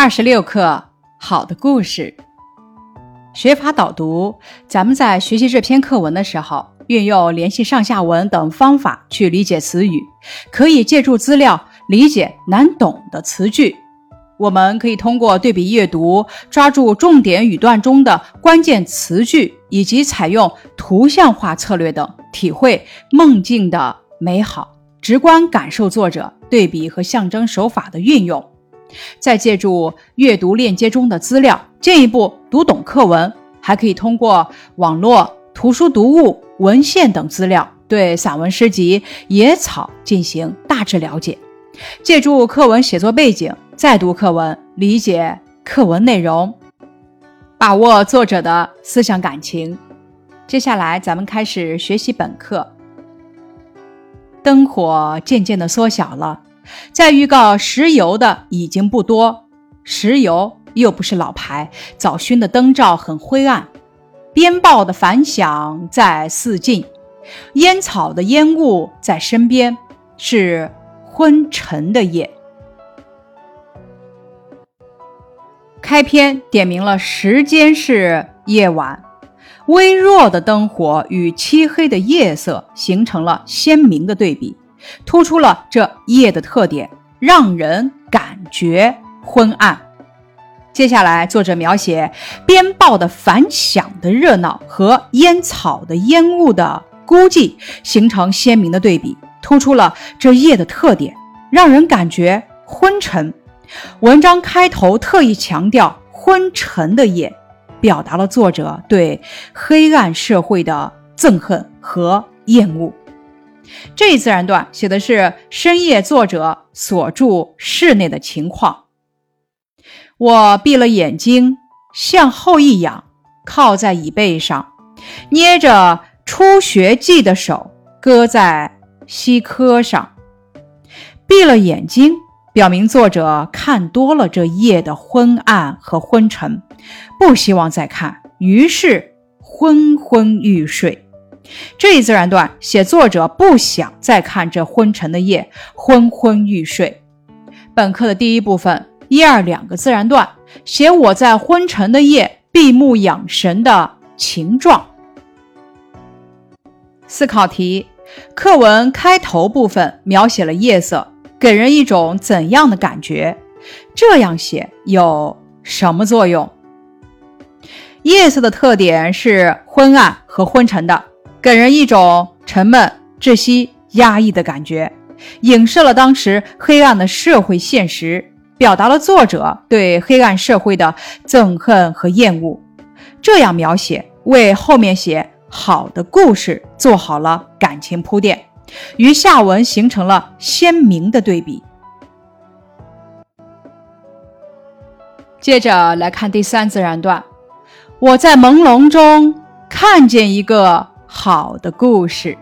二十六课好的故事，学法导读。咱们在学习这篇课文的时候，运用联系上下文等方法去理解词语，可以借助资料理解难懂的词句。我们可以通过对比阅读，抓住重点语段中的关键词句，以及采用图像化策略等，体会梦境的美好，直观感受作者对比和象征手法的运用。再借助阅读链接中的资料，进一步读懂课文。还可以通过网络、图书读物、文献等资料，对散文诗集《野草》进行大致了解。借助课文写作背景，再读课文，理解课文内容，把握作者的思想感情。接下来，咱们开始学习本课。灯火渐渐地缩小了。在预告石油的已经不多，石油又不是老牌，早熏的灯罩很灰暗，鞭炮的反响在四近，烟草的烟雾在身边，是昏沉的夜。开篇点明了时间是夜晚，微弱的灯火与漆黑的夜色形成了鲜明的对比。突出了这夜的特点，让人感觉昏暗。接下来，作者描写鞭炮的反响的热闹和烟草的烟雾的孤寂，形成鲜明的对比，突出了这夜的特点，让人感觉昏沉。文章开头特意强调昏沉的夜，表达了作者对黑暗社会的憎恨和厌恶。这一自然段写的是深夜作者所住室内的情况。我闭了眼睛，向后一仰，靠在椅背上，捏着初学记的手搁在膝科上。闭了眼睛，表明作者看多了这夜的昏暗和昏沉，不希望再看，于是昏昏欲睡。这一自然段写作者不想再看这昏沉的夜，昏昏欲睡。本课的第一部分一二两个自然段写我在昏沉的夜闭目养神的情状。思考题：课文开头部分描写了夜色，给人一种怎样的感觉？这样写有什么作用？夜色的特点是昏暗和昏沉的。给人一种沉闷、窒息、压抑的感觉，影射了当时黑暗的社会现实，表达了作者对黑暗社会的憎恨和厌恶。这样描写，为后面写好的故事做好了感情铺垫，与下文形成了鲜明的对比。接着来看第三自然段，我在朦胧中看见一个。好的故事，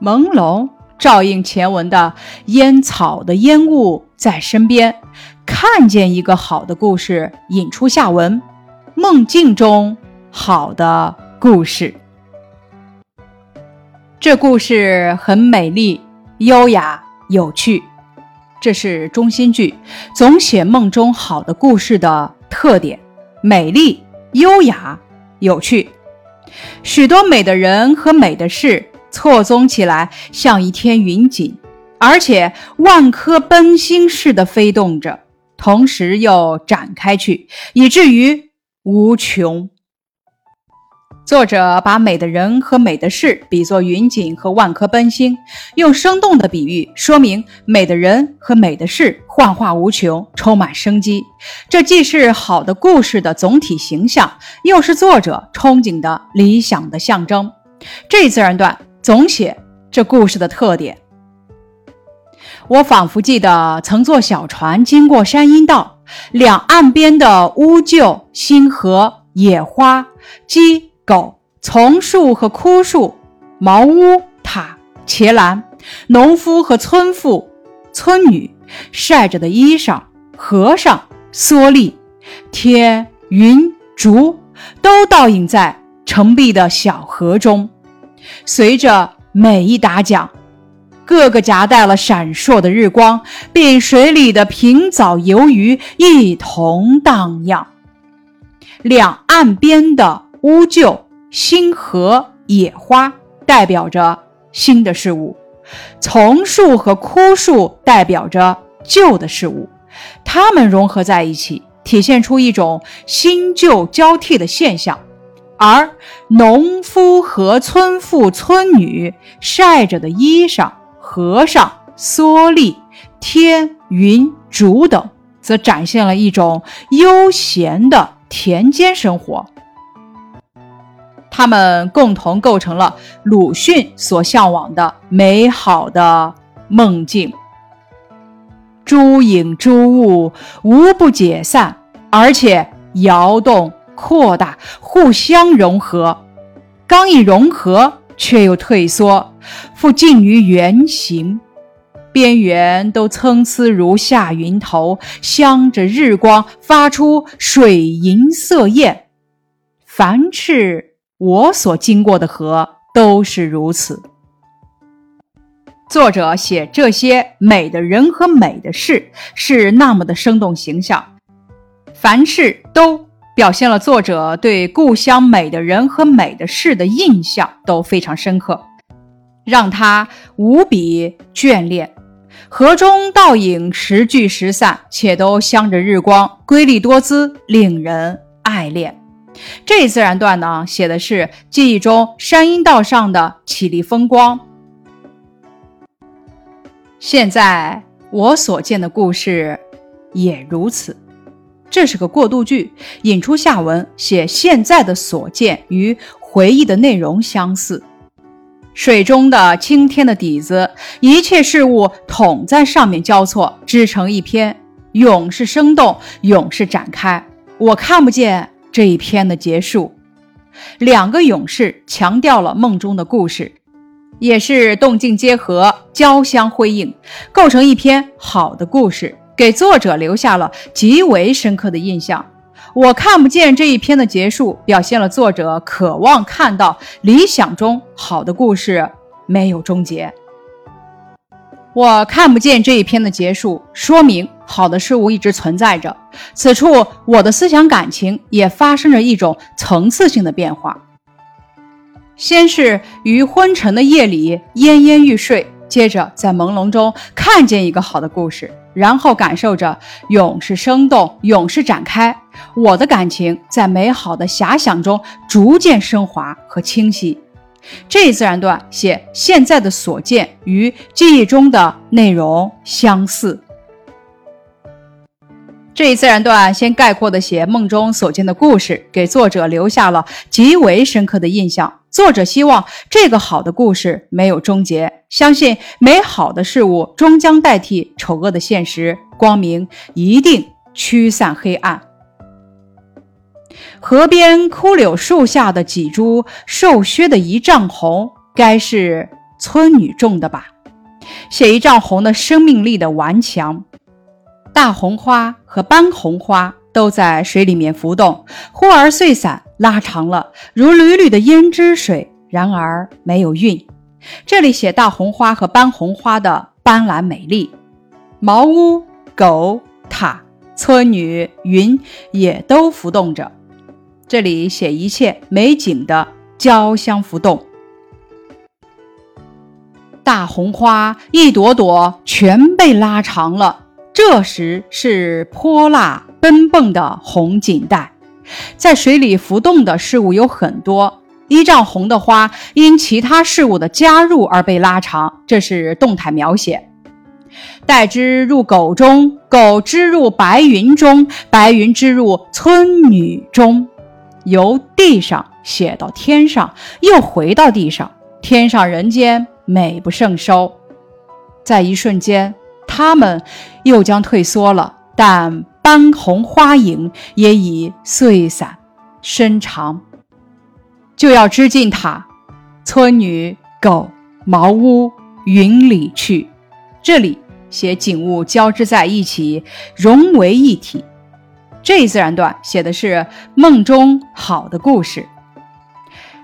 朦胧照应前文的烟草的烟雾在身边，看见一个好的故事，引出下文。梦境中好的故事，这故事很美丽、优雅、有趣，这是中心句，总写梦中好的故事的特点：美丽、优雅、有趣。许多美的人和美的事错综起来，像一天云锦，而且万颗奔星似的飞动着，同时又展开去，以至于无穷。作者把美的人和美的事比作云锦和万颗奔星，用生动的比喻说明美的人和美的事幻化无穷，充满生机。这既是好的故事的总体形象，又是作者憧憬的理想的象征。这自然段总写这故事的特点。我仿佛记得曾坐小船经过山阴道，两岸边的乌桕、星河、野花、鸡。狗、丛树和枯树，茅屋、塔、茄栏，农夫和村妇、村女，晒着的衣裳，和尚、蓑笠，天、云、竹，都倒影在澄碧的小河中。随着每一打桨，个个夹带了闪烁的日光，并水里的平藻游鱼一同荡漾。两岸边的乌桕、星河、野花代表着新的事物，丛树和枯树代表着旧的事物，它们融合在一起，体现出一种新旧交替的现象。而农夫和村妇、村女晒着的衣裳、和尚、蓑笠、天、云、竹等，则展现了一种悠闲的田间生活。他们共同构成了鲁迅所向往的美好的梦境。诸影诸物无不解散，而且摇动。扩大，互相融合，刚一融合，却又退缩，复近于圆形，边缘都参差如下云头，镶着日光，发出水银色焰。凡是我所经过的河，都是如此。作者写这些美的人和美的事，是那么的生动形象，凡事都。表现了作者对故乡美的人和美的事的印象都非常深刻，让他无比眷恋。河中倒影时聚时散，且都镶着日光，瑰丽多姿，令人爱恋。这自然段呢，写的是记忆中山阴道上的绮丽风光。现在我所见的故事也如此。这是个过渡句，引出下文，写现在的所见与回忆的内容相似。水中的青天的底子，一切事物统在上面交错，织成一篇，永是生动，永是展开。我看不见这一篇的结束。两个勇士强调了梦中的故事，也是动静结合，交相辉映，构成一篇好的故事。给作者留下了极为深刻的印象。我看不见这一篇的结束，表现了作者渴望看到理想中好的故事没有终结。我看不见这一篇的结束，说明好的事物一直存在着。此处我的思想感情也发生着一种层次性的变化。先是于昏沉的夜里奄奄欲睡，接着在朦胧中看见一个好的故事。然后感受着永是生动，永是展开。我的感情在美好的遐想中逐渐升华和清晰。这一自然段写现在的所见与记忆中的内容相似。这一自然段先概括的写梦中所见的故事，给作者留下了极为深刻的印象。作者希望这个好的故事没有终结，相信美好的事物终将代替丑恶的现实，光明一定驱散黑暗。河边枯柳树下的几株瘦削的一丈红，该是村女种的吧？写一丈红的生命力的顽强。大红花和斑红花。都在水里面浮动，忽而碎散，拉长了，如缕缕的胭脂水。然而没有韵。这里写大红花和斑红花的斑斓美丽。茅屋、狗、塔、村女、云也都浮动着。这里写一切美景的交相浮动。大红花一朵朵全被拉长了，这时是泼辣。奔蹦的红锦带，在水里浮动的事物有很多。一丈红的花因其他事物的加入而被拉长，这是动态描写。带之入狗中，狗之入白云中，白云之入村女中，由地上写到天上，又回到地上。天上人间美不胜收，在一瞬间，他们又将退缩了，但。斑红花影也已碎散伸长，就要织进塔，村女、狗、茅屋、云里去。这里写景物交织在一起，融为一体。这一自然段写的是梦中好的故事。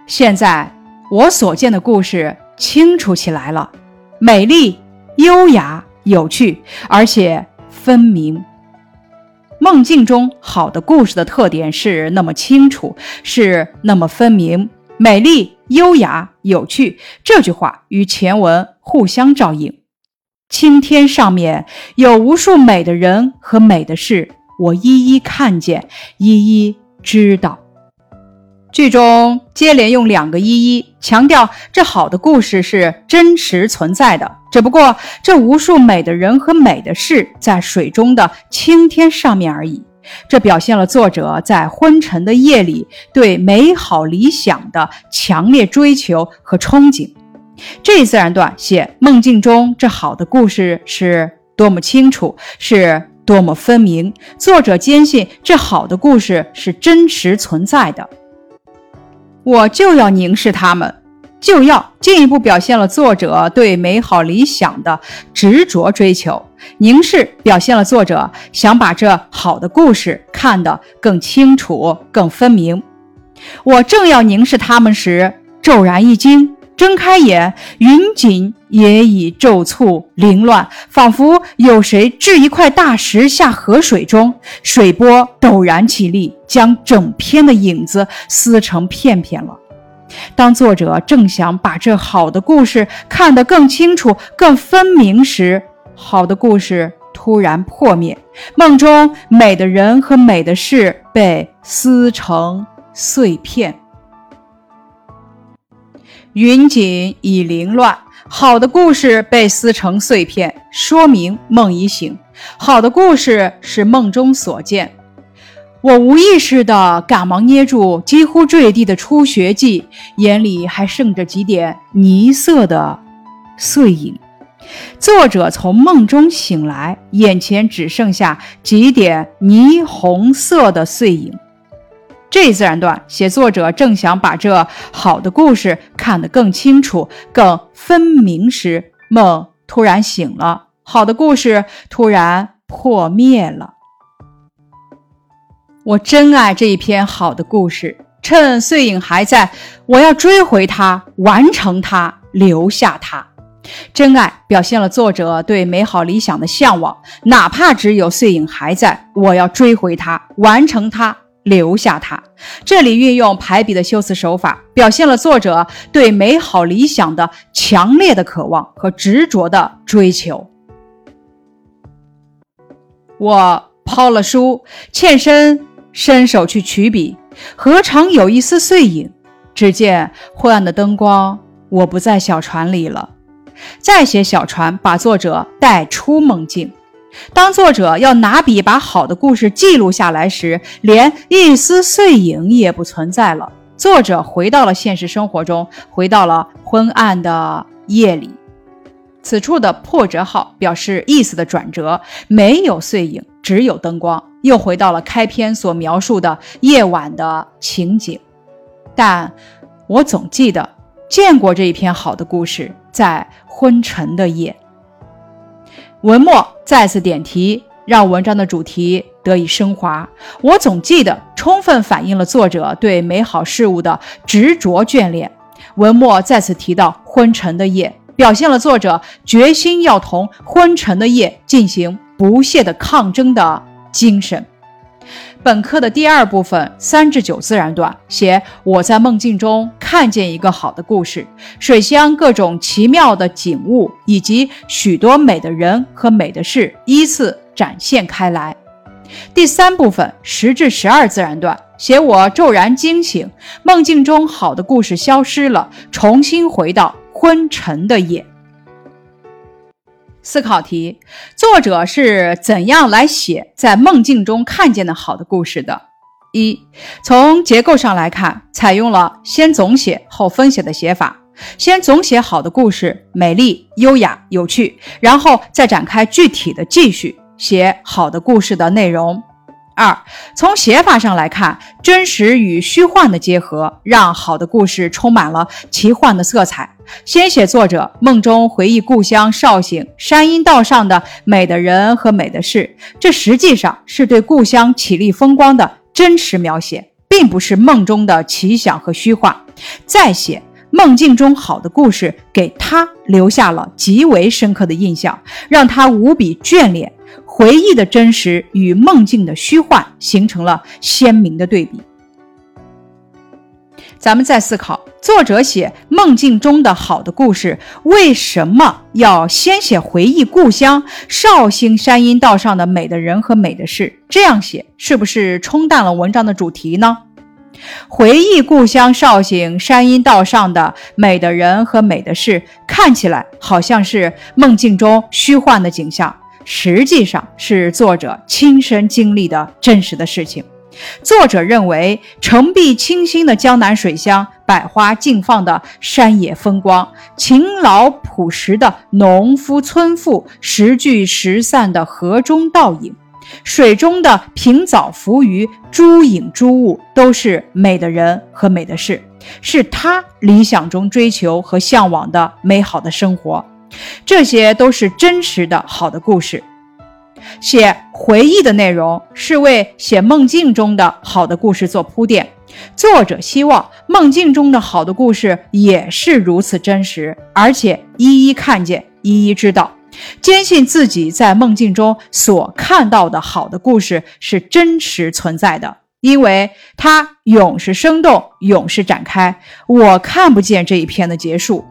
现在我所见的故事清楚起来了，美丽、优雅、有趣，而且分明。梦境中好的故事的特点是那么清楚，是那么分明。美丽、优雅、有趣，这句话与前文互相照应。青天上面有无数美的人和美的事，我一一看见，一一知道。剧中接连用两个“一一”强调，这好的故事是真实存在的。只不过，这无数美的人和美的事在水中的青天上面而已。这表现了作者在昏沉的夜里对美好理想的强烈追求和憧憬。这一自然段写梦境中这好的故事是多么清楚，是多么分明。作者坚信这好的故事是真实存在的。我就要凝视他们，就要进一步表现了作者对美好理想的执着追求。凝视表现了作者想把这好的故事看得更清楚、更分明。我正要凝视他们时，骤然一惊。睁开眼，云锦也已骤簇凌乱，仿佛有谁掷一块大石下河水中，水波陡然起立，将整篇的影子撕成片片了。当作者正想把这好的故事看得更清楚、更分明时，好的故事突然破灭，梦中美的人和美的事被撕成碎片。云锦已凌乱，好的故事被撕成碎片，说明梦已醒。好的故事是梦中所见。我无意识地赶忙捏住几乎坠地的初学记，眼里还剩着几点泥色的碎影。作者从梦中醒来，眼前只剩下几点霓虹色的碎影。这一自然段写作者正想把这好的故事看得更清楚、更分明时，梦突然醒了，好的故事突然破灭了。我真爱这一篇好的故事，趁碎影还在，我要追回它，完成它，留下它。真爱表现了作者对美好理想的向往，哪怕只有碎影还在，我要追回它，完成它。留下它。这里运用排比的修辞手法，表现了作者对美好理想的强烈的渴望和执着的追求。我抛了书，欠身伸手去取笔，何尝有一丝碎影？只见昏暗的灯光，我不在小船里了。再写小船，把作者带出梦境。当作者要拿笔把好的故事记录下来时，连一丝碎影也不存在了。作者回到了现实生活中，回到了昏暗的夜里。此处的破折号表示意思的转折，没有碎影，只有灯光，又回到了开篇所描述的夜晚的情景。但我总记得见过这一篇好的故事，在昏沉的夜。文末再次点题，让文章的主题得以升华。我总记得，充分反映了作者对美好事物的执着眷恋。文末再次提到昏沉的夜，表现了作者决心要同昏沉的夜进行不懈的抗争的精神。本课的第二部分三至九自然段写我在梦境中看见一个好的故事，水乡各种奇妙的景物以及许多美的人和美的事依次展现开来。第三部分十至十二自然段写我骤然惊醒，梦境中好的故事消失了，重新回到昏沉的夜。思考题：作者是怎样来写在梦境中看见的好的故事的？一、从结构上来看，采用了先总写后分写的写法。先总写好的故事，美丽、优雅、有趣，然后再展开具体的记叙，写好的故事的内容。二、从写法上来看，真实与虚幻的结合，让好的故事充满了奇幻的色彩。先写作者梦中回忆故乡绍兴山阴道上的美的人和美的事，这实际上是对故乡绮丽风光的真实描写，并不是梦中的奇想和虚幻。再写梦境中好的故事给他留下了极为深刻的印象，让他无比眷恋。回忆的真实与梦境的虚幻形成了鲜明的对比。咱们再思考，作者写梦境中的好的故事，为什么要先写回忆故乡绍兴山阴道上的美的人和美的事？这样写是不是冲淡了文章的主题呢？回忆故乡绍兴山阴道上的美的人和美的事，看起来好像是梦境中虚幻的景象，实际上是作者亲身经历的真实的事情。作者认为，澄碧清新的江南水乡，百花竞放的山野风光，勤劳朴实的农夫村妇，时聚时散的河中倒影。水中的平藻浮鱼、珠影珠物，都是美的人和美的事，是他理想中追求和向往的美好的生活。这些都是真实的好的故事。写回忆的内容是为写梦境中的好的故事做铺垫。作者希望梦境中的好的故事也是如此真实，而且一一看见，一一知道。坚信自己在梦境中所看到的好的故事是真实存在的，因为它永是生动，永是展开。我看不见这一篇的结束。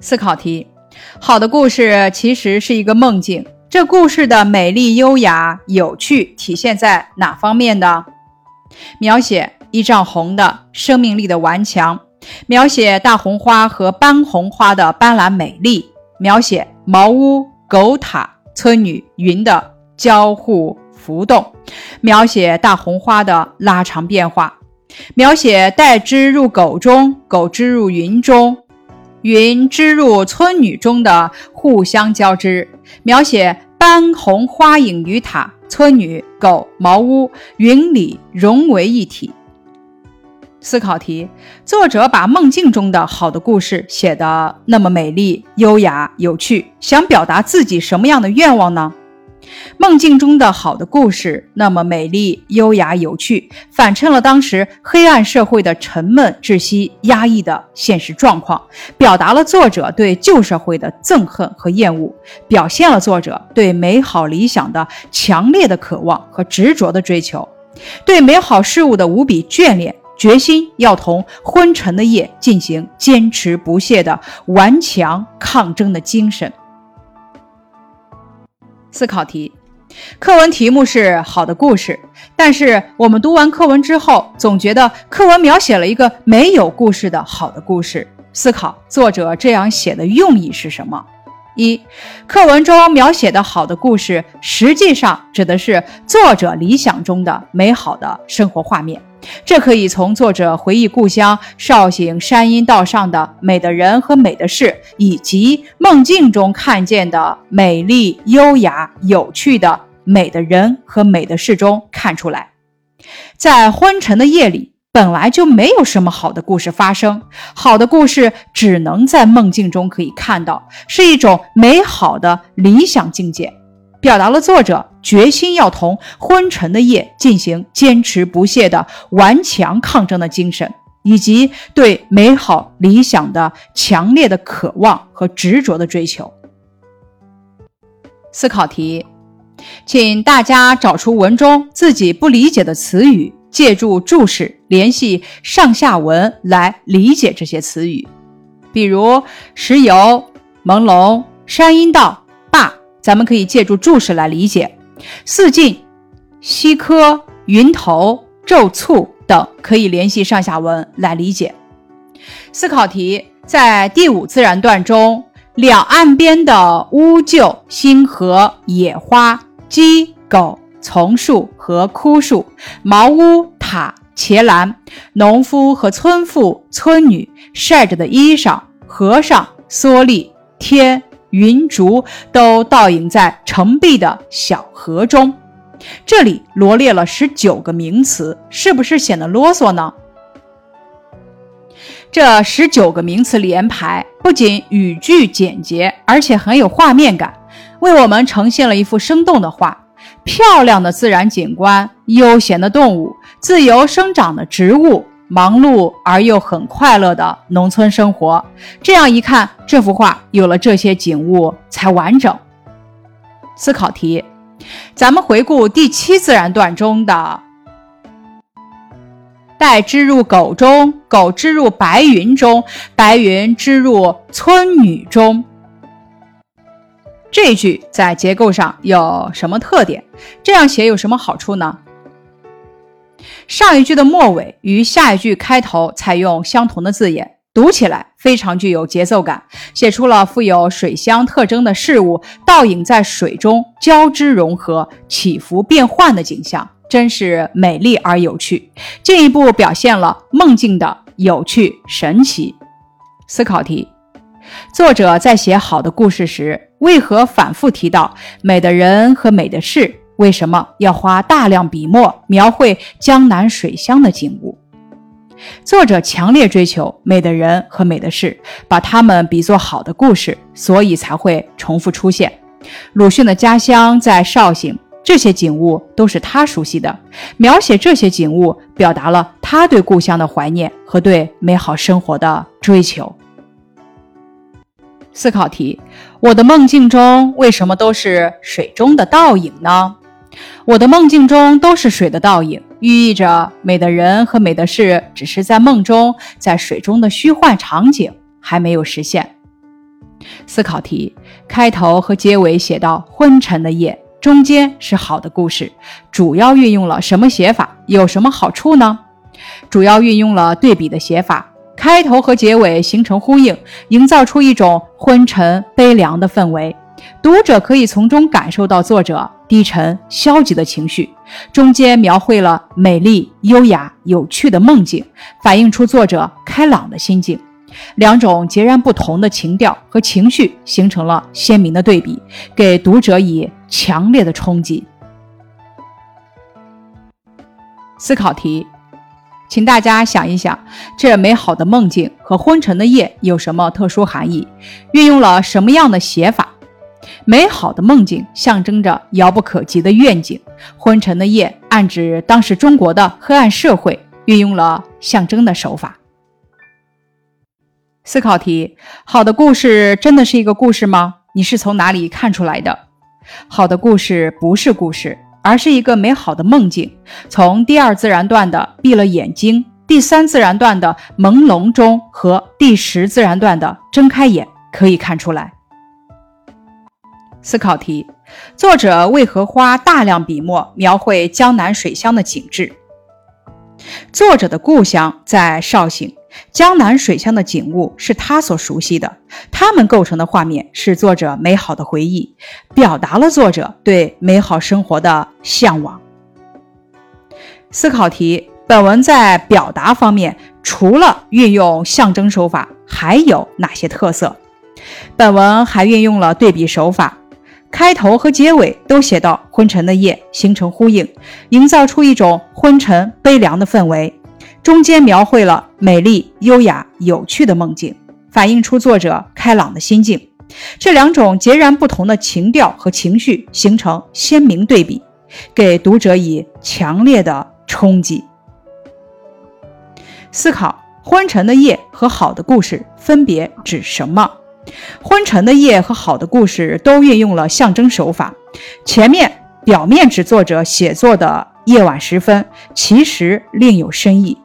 思考题：好的故事其实是一个梦境，这故事的美丽、优雅、有趣体现在哪方面呢？描写一丈红的生命力的顽强，描写大红花和斑红花的斑斓美丽。描写茅屋、狗塔、村女云的交互浮动，描写大红花的拉长变化，描写带织入狗中，狗织入云中，云织入村女中的互相交织，描写斑红花影与塔、村女、狗、茅屋、云里融为一体。思考题：作者把梦境中的好的故事写得那么美丽、优雅、有趣，想表达自己什么样的愿望呢？梦境中的好的故事那么美丽、优雅、有趣，反衬了当时黑暗社会的沉闷、窒息、压抑的现实状况，表达了作者对旧社会的憎恨和厌恶，表现了作者对美好理想的强烈的渴望和执着的追求，对美好事物的无比眷恋。决心要同昏沉的夜进行坚持不懈的顽强抗争的精神。思考题，课文题目是好的故事，但是我们读完课文之后，总觉得课文描写了一个没有故事的好的故事。思考作者这样写的用意是什么？一，课文中描写的好的故事，实际上指的是作者理想中的美好的生活画面。这可以从作者回忆故乡绍兴山阴道上的美的人和美的事，以及梦境中看见的美丽、优雅、有趣的美的人和美的事中看出来。在昏沉的夜里，本来就没有什么好的故事发生，好的故事只能在梦境中可以看到，是一种美好的理想境界。表达了作者决心要同昏沉的夜进行坚持不懈的顽强抗争的精神，以及对美好理想的强烈的渴望和执着的追求。思考题，请大家找出文中自己不理解的词语，借助注释联系上下文来理解这些词语，比如石油、朦胧、山阴道。咱们可以借助注释来理解，四境、西科、云头、骤促等可以联系上下文来理解。思考题在第五自然段中，两岸边的乌桕、星河、野花、鸡、狗、丛树和枯树、茅屋、塔、茄栏、农夫和村妇、村女晒着的衣裳、和尚、蓑笠、天。云竹都倒影在澄碧的小河中，这里罗列了十九个名词，是不是显得啰嗦呢？这十九个名词连排，不仅语句简洁，而且很有画面感，为我们呈现了一幅生动的画。漂亮的自然景观，悠闲的动物，自由生长的植物，忙碌而又很快乐的农村生活。这样一看，这幅画有了这些景物才完整。思考题：咱们回顾第七自然段中的“带织入狗中，狗织入白云中，白云织入村女中”这句在结构上有什么特点？这样写有什么好处呢？上一句的末尾与下一句开头采用相同的字眼，读起来非常具有节奏感，写出了富有水乡特征的事物倒影在水中交织融合、起伏变幻的景象，真是美丽而有趣，进一步表现了梦境的有趣神奇。思考题：作者在写好的故事时，为何反复提到美的人和美的事？为什么要花大量笔墨描绘江南水乡的景物？作者强烈追求美的人和美的事，把他们比作好的故事，所以才会重复出现。鲁迅的家乡在绍兴，这些景物都是他熟悉的。描写这些景物，表达了他对故乡的怀念和对美好生活的追求。思考题：我的梦境中为什么都是水中的倒影呢？我的梦境中都是水的倒影，寓意着美的人和美的事只是在梦中，在水中的虚幻场景还没有实现。思考题：开头和结尾写到昏沉的夜，中间是好的故事，主要运用了什么写法？有什么好处呢？主要运用了对比的写法，开头和结尾形成呼应，营造出一种昏沉悲凉的氛围。读者可以从中感受到作者低沉消极的情绪，中间描绘了美丽、优雅、有趣的梦境，反映出作者开朗的心境。两种截然不同的情调和情绪形成了鲜明的对比，给读者以强烈的冲击。思考题，请大家想一想，这美好的梦境和昏沉的夜有什么特殊含义？运用了什么样的写法？美好的梦境象征着遥不可及的愿景，昏沉的夜暗指当时中国的黑暗社会，运用了象征的手法。思考题：好的故事真的是一个故事吗？你是从哪里看出来的？好的故事不是故事，而是一个美好的梦境。从第二自然段的闭了眼睛，第三自然段的朦胧中和第十自然段的睁开眼可以看出来。思考题：作者为何花大量笔墨描绘江南水乡的景致？作者的故乡在绍兴，江南水乡的景物是他所熟悉的，他们构成的画面是作者美好的回忆，表达了作者对美好生活的向往。思考题：本文在表达方面，除了运用象征手法，还有哪些特色？本文还运用了对比手法。开头和结尾都写到昏沉的夜，形成呼应，营造出一种昏沉悲凉的氛围。中间描绘了美丽、优雅、有趣的梦境，反映出作者开朗的心境。这两种截然不同的情调和情绪形成鲜明对比，给读者以强烈的冲击。思考：昏沉的夜和好的故事分别指什么？昏沉的夜和好的故事都运用了象征手法。前面表面指作者写作的夜晚时分，其实另有深意，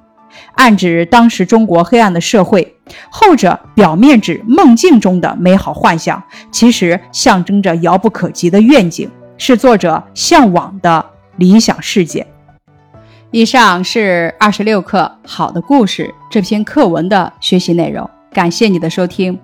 暗指当时中国黑暗的社会；后者表面指梦境中的美好幻想，其实象征着遥不可及的愿景，是作者向往的理想世界。以上是二十六课《好的故事》这篇课文的学习内容，感谢你的收听。